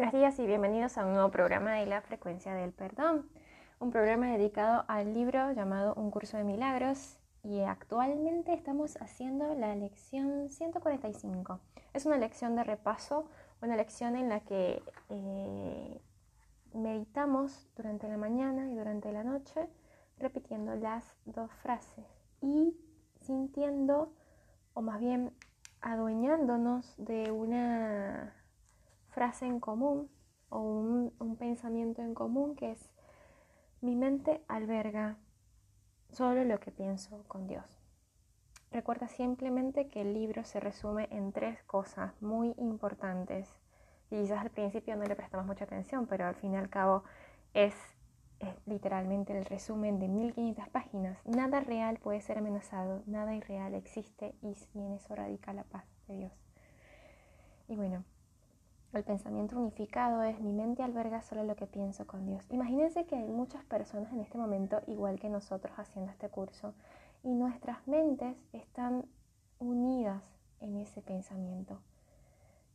buenos días y bienvenidos a un nuevo programa de la frecuencia del perdón, un programa dedicado al libro llamado Un curso de milagros y actualmente estamos haciendo la lección 145. Es una lección de repaso, una lección en la que eh, meditamos durante la mañana y durante la noche repitiendo las dos frases y sintiendo, o más bien adueñándonos de una frase en común o un, pensamiento en común que es mi mente alberga solo lo que pienso con Dios. Recuerda simplemente que el libro se resume en tres cosas muy importantes. Y quizás al principio no le prestamos mucha atención, pero al fin y al cabo es, es, literalmente el resumen de 1500 páginas. Nada real puede ser amenazado, nada irreal existe y en eso radica la paz de Dios. Y bueno, el pensamiento unificado es mi mente alberga solo lo que pienso con Dios. Imagínense que hay muchas personas en este momento igual que nosotros haciendo este curso y nuestras mentes están unidas en ese pensamiento.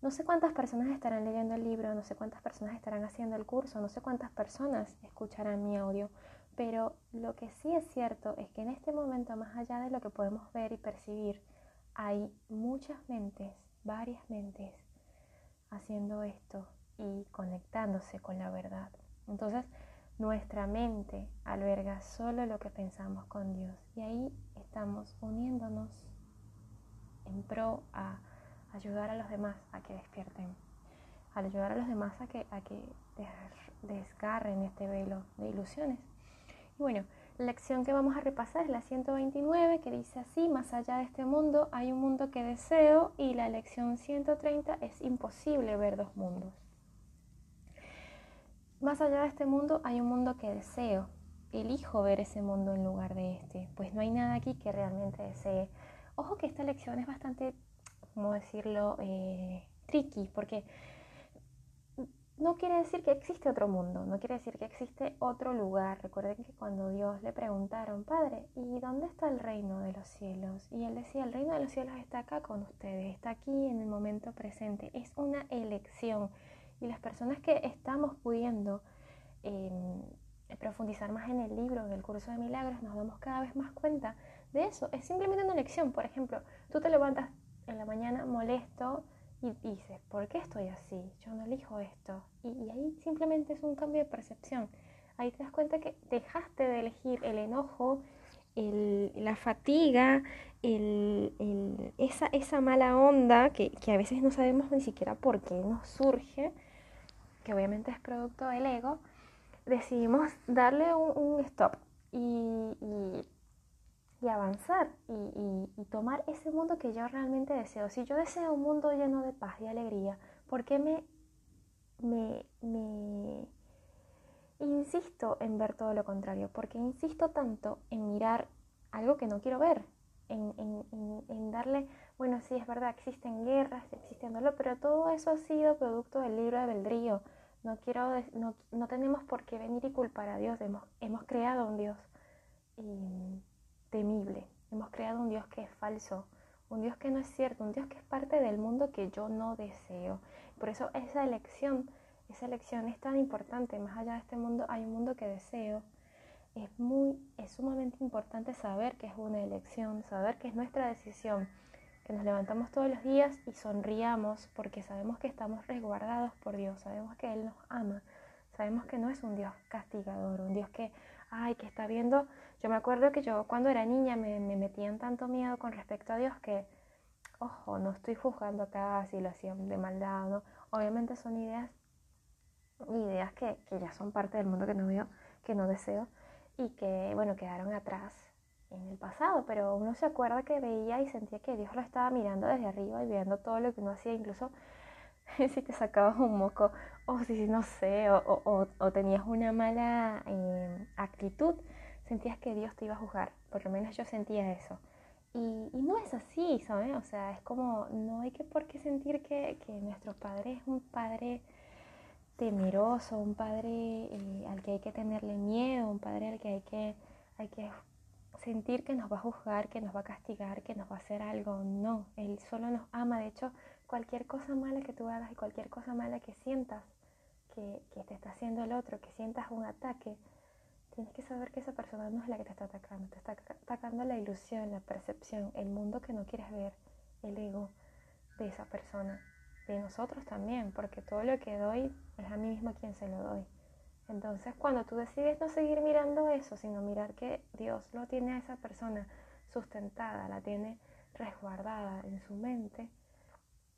No sé cuántas personas estarán leyendo el libro, no sé cuántas personas estarán haciendo el curso, no sé cuántas personas escucharán mi audio, pero lo que sí es cierto es que en este momento, más allá de lo que podemos ver y percibir, hay muchas mentes, varias mentes haciendo esto y conectándose con la verdad. Entonces, nuestra mente alberga solo lo que pensamos con Dios y ahí estamos uniéndonos en pro a ayudar a los demás a que despierten, a ayudar a los demás a que, a que desgarren este velo de ilusiones. Y bueno, la lección que vamos a repasar es la 129 que dice así, más allá de este mundo hay un mundo que deseo y la lección 130 es imposible ver dos mundos. Más allá de este mundo hay un mundo que deseo. Elijo ver ese mundo en lugar de este, pues no hay nada aquí que realmente desee. Ojo que esta lección es bastante, ¿cómo decirlo?, eh, tricky, porque no quiere decir que existe otro mundo, no quiere decir que existe otro lugar. Recuerden que cuando Dios le preguntaron, Padre, ¿y dónde está el reino de los cielos? Y él decía, el reino de los cielos está acá con ustedes, está aquí en el momento presente. Es una elección. Y las personas que estamos pudiendo em, profundizar más en el libro, en el curso de milagros, nos damos cada vez más cuenta de eso. Es simplemente una elección. Por ejemplo, tú te levantas en la mañana molesto, y dices, ¿por qué estoy así? Yo no elijo esto. Y, ahí simplemente es un cambio de percepción. Ahí te das cuenta que dejaste de elegir el enojo, la fatiga, esa, esa, mala onda que, a veces no sabemos ni siquiera por qué nos surge, que obviamente es producto del ego, decidimos darle un, stop y y avanzar y, tomar ese mundo que yo realmente deseo. Si yo deseo un mundo lleno de paz y alegría, ¿por qué me, me, insisto en ver todo lo contrario? Porque insisto tanto en mirar algo que no quiero ver, en, en, darle, bueno, sí, es verdad, existen guerras, existen dolor, pero todo eso ha sido producto del libro de albedrío. No, quiero, no, no tenemos por qué venir y culpar a Dios, hemos, hemos creado un Dios. Y, temible. Hemos creado un Dios que es falso, un Dios que no es cierto, un Dios que es parte del mundo que yo no deseo. Por eso esa elección, esa elección es tan importante. Más allá de este mundo hay un mundo que deseo. Es muy, es sumamente importante saber que es una elección, saber que es nuestra decisión, que nos levantamos todos los días y sonriamos porque sabemos que estamos resguardados por Dios, sabemos que Él nos ama, sabemos que no es un Dios castigador, un Dios que ay, que está viendo. Yo me acuerdo que yo cuando era niña me, me metían tanto miedo con respecto a Dios que, ojo, no estoy juzgando acá si lo hacían de maldad o no. Obviamente son ideas, ideas que, que ya son parte del mundo que no veo, que no deseo y que, bueno, quedaron atrás en el pasado, pero uno se acuerda que veía y sentía que Dios lo estaba mirando desde arriba y viendo todo lo que uno hacía, incluso si te sacabas un moco o si no sé, o, o, tenías una mala eh, actitud, sentías que Dios te iba a juzgar. Por lo menos yo sentía eso. Y, y, no es así, ¿sabes? O sea, es como, no hay que por qué sentir que, que nuestro padre es un padre temeroso, un padre eh, al que hay que tenerle miedo, un padre al que hay que, hay que sentir que nos va a juzgar, que nos va a castigar, que nos va a hacer algo. No, Él solo nos ama. De hecho, cualquier cosa mala que tú hagas y cualquier cosa mala que sientas, que, que te está haciendo el otro, que sientas un ataque, tienes que saber que esa persona no es la que te está atacando, te está atacando la ilusión, la percepción, el mundo que no quieres ver, el ego de esa persona, de nosotros también, porque todo lo que doy es a mí mismo quien se lo doy. Entonces, cuando tú decides no seguir mirando eso, sino mirar que Dios lo tiene a esa persona sustentada, la tiene resguardada en su mente,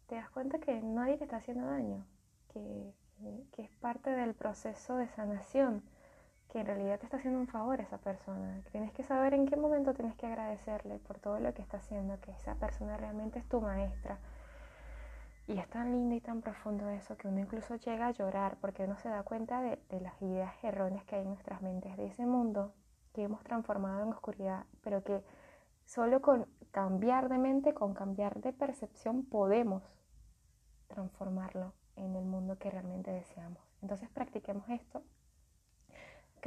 te das cuenta que nadie te está haciendo daño, que, que es parte del proceso de sanación, que en realidad te está haciendo un favor esa persona. Tienes que saber en qué momento tienes que agradecerle por todo lo que está haciendo, que esa persona realmente es tu maestra y es tan lindo y tan profundo eso que uno incluso llega a llorar porque uno se da cuenta de, las ideas erróneas que hay en nuestras mentes, de ese mundo que hemos transformado en oscuridad, pero que solo con cambiar de mente, con cambiar de percepción, podemos transformarlo en el mundo que realmente deseamos. Entonces practiquemos esto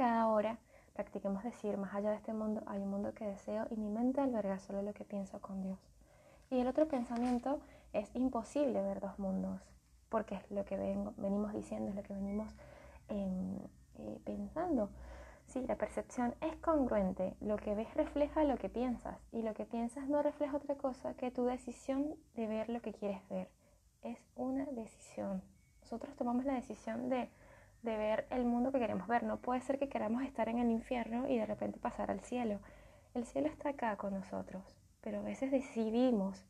cada hora, practiquemos decir, más allá de este mundo hay un mundo que deseo y mi mente alberga solo lo que pienso con Dios. Y el otro pensamiento es imposible ver dos mundos, porque es lo que venimos diciendo, es lo que venimos em, eh, pensando. Sí, la percepción es congruente, lo que ves refleja lo que piensas y lo que piensas no refleja otra cosa que tu decisión de ver lo que quieres ver. Es una decisión. Nosotros tomamos la decisión de, de ver el mundo que queremos ver. No puede ser que queramos estar en el infierno y de repente pasar al cielo. El cielo está acá con nosotros pero a veces decidimos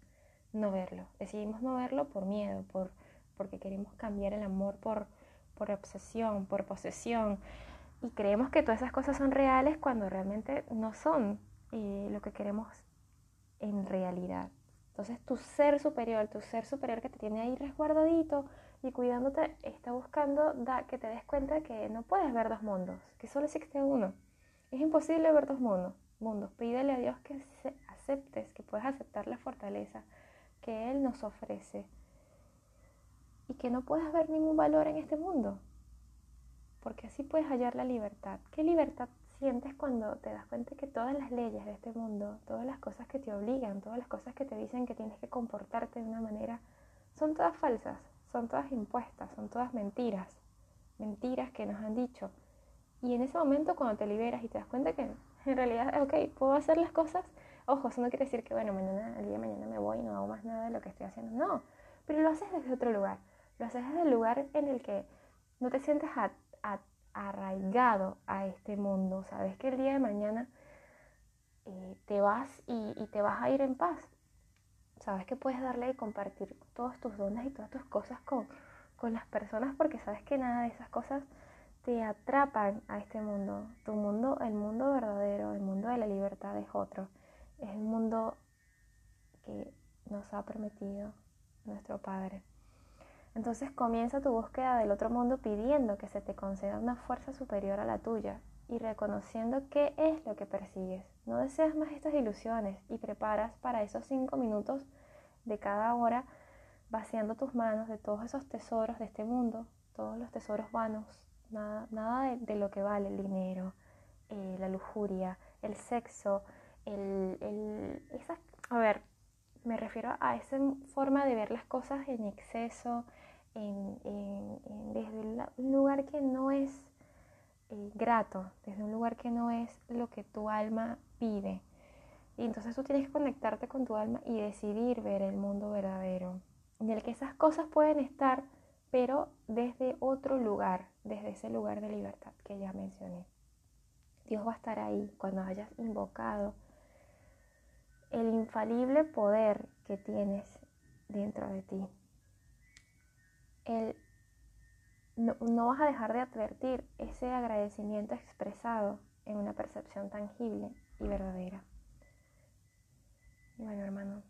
no verlo. Decidimos no verlo por miedo, por, porque queremos cambiar el amor por, por obsesión, por posesión. Y creemos que todas esas cosas son reales cuando realmente no son y lo que queremos en realidad. Entonces tu ser superior, tu ser superior que te tiene ahí resguardadito y cuidándote, está buscando da, que te des cuenta que no puedes ver dos mundos, que solo existe uno. Es imposible ver dos mundos. mundos. Pídele a Dios que aceptes, que puedes aceptar la fortaleza que Él nos ofrece y que no puedes ver ningún valor en este mundo, porque así puedes hallar la libertad. ¿Qué libertad sientes cuando te das cuenta que todas las leyes de este mundo, todas las cosas que te obligan, todas las cosas que te dicen que tienes que comportarte de una manera, son todas falsas, son todas impuestas, son todas mentiras, mentiras que nos han dicho. Y en ese momento cuando te liberas y te das cuenta que en realidad, ok, puedo hacer las cosas Ojo, eso no quiere decir que, bueno, mañana, el día de mañana me voy y no hago más nada de lo que estoy haciendo. No, pero lo haces desde otro lugar. Lo haces desde el lugar en el que no te sientes arraigado a este mundo. Sabes que el día de mañana eh, te vas y, te vas a ir en paz. Sabes que puedes darle y compartir todos tus dones y todas tus cosas con, con las personas porque sabes que nada de esas cosas te atrapan a este mundo. Tu mundo, el mundo verdadero, el mundo de la libertad es otro es el mundo que nos ha permitido nuestro Padre. Entonces comienza tu búsqueda del otro mundo pidiendo que se te conceda una fuerza superior a la tuya y reconociendo qué es lo que persigues. No deseas más estas ilusiones y preparas para esos cinco minutos de cada hora vaciando tus manos de todos esos tesoros de este mundo, todos los tesoros vanos, nada, nada de, lo que vale el dinero, eh, la lujuria, el sexo, el, el, a ver, me refiero a esa forma de ver las cosas en exceso, desde un lugar que no es eh, grato, desde un lugar que no es lo que tu alma pide. Y entonces tú tienes que conectarte con tu alma y decidir ver el mundo verdadero, en el que esas cosas pueden estar, pero desde otro lugar, desde ese lugar de libertad que ya mencioné. Dios va a estar ahí cuando hayas invocado el infalible poder que tienes dentro de ti. No, vas a dejar de advertir ese agradecimiento expresado en una percepción tangible y verdadera. Bueno, hermano,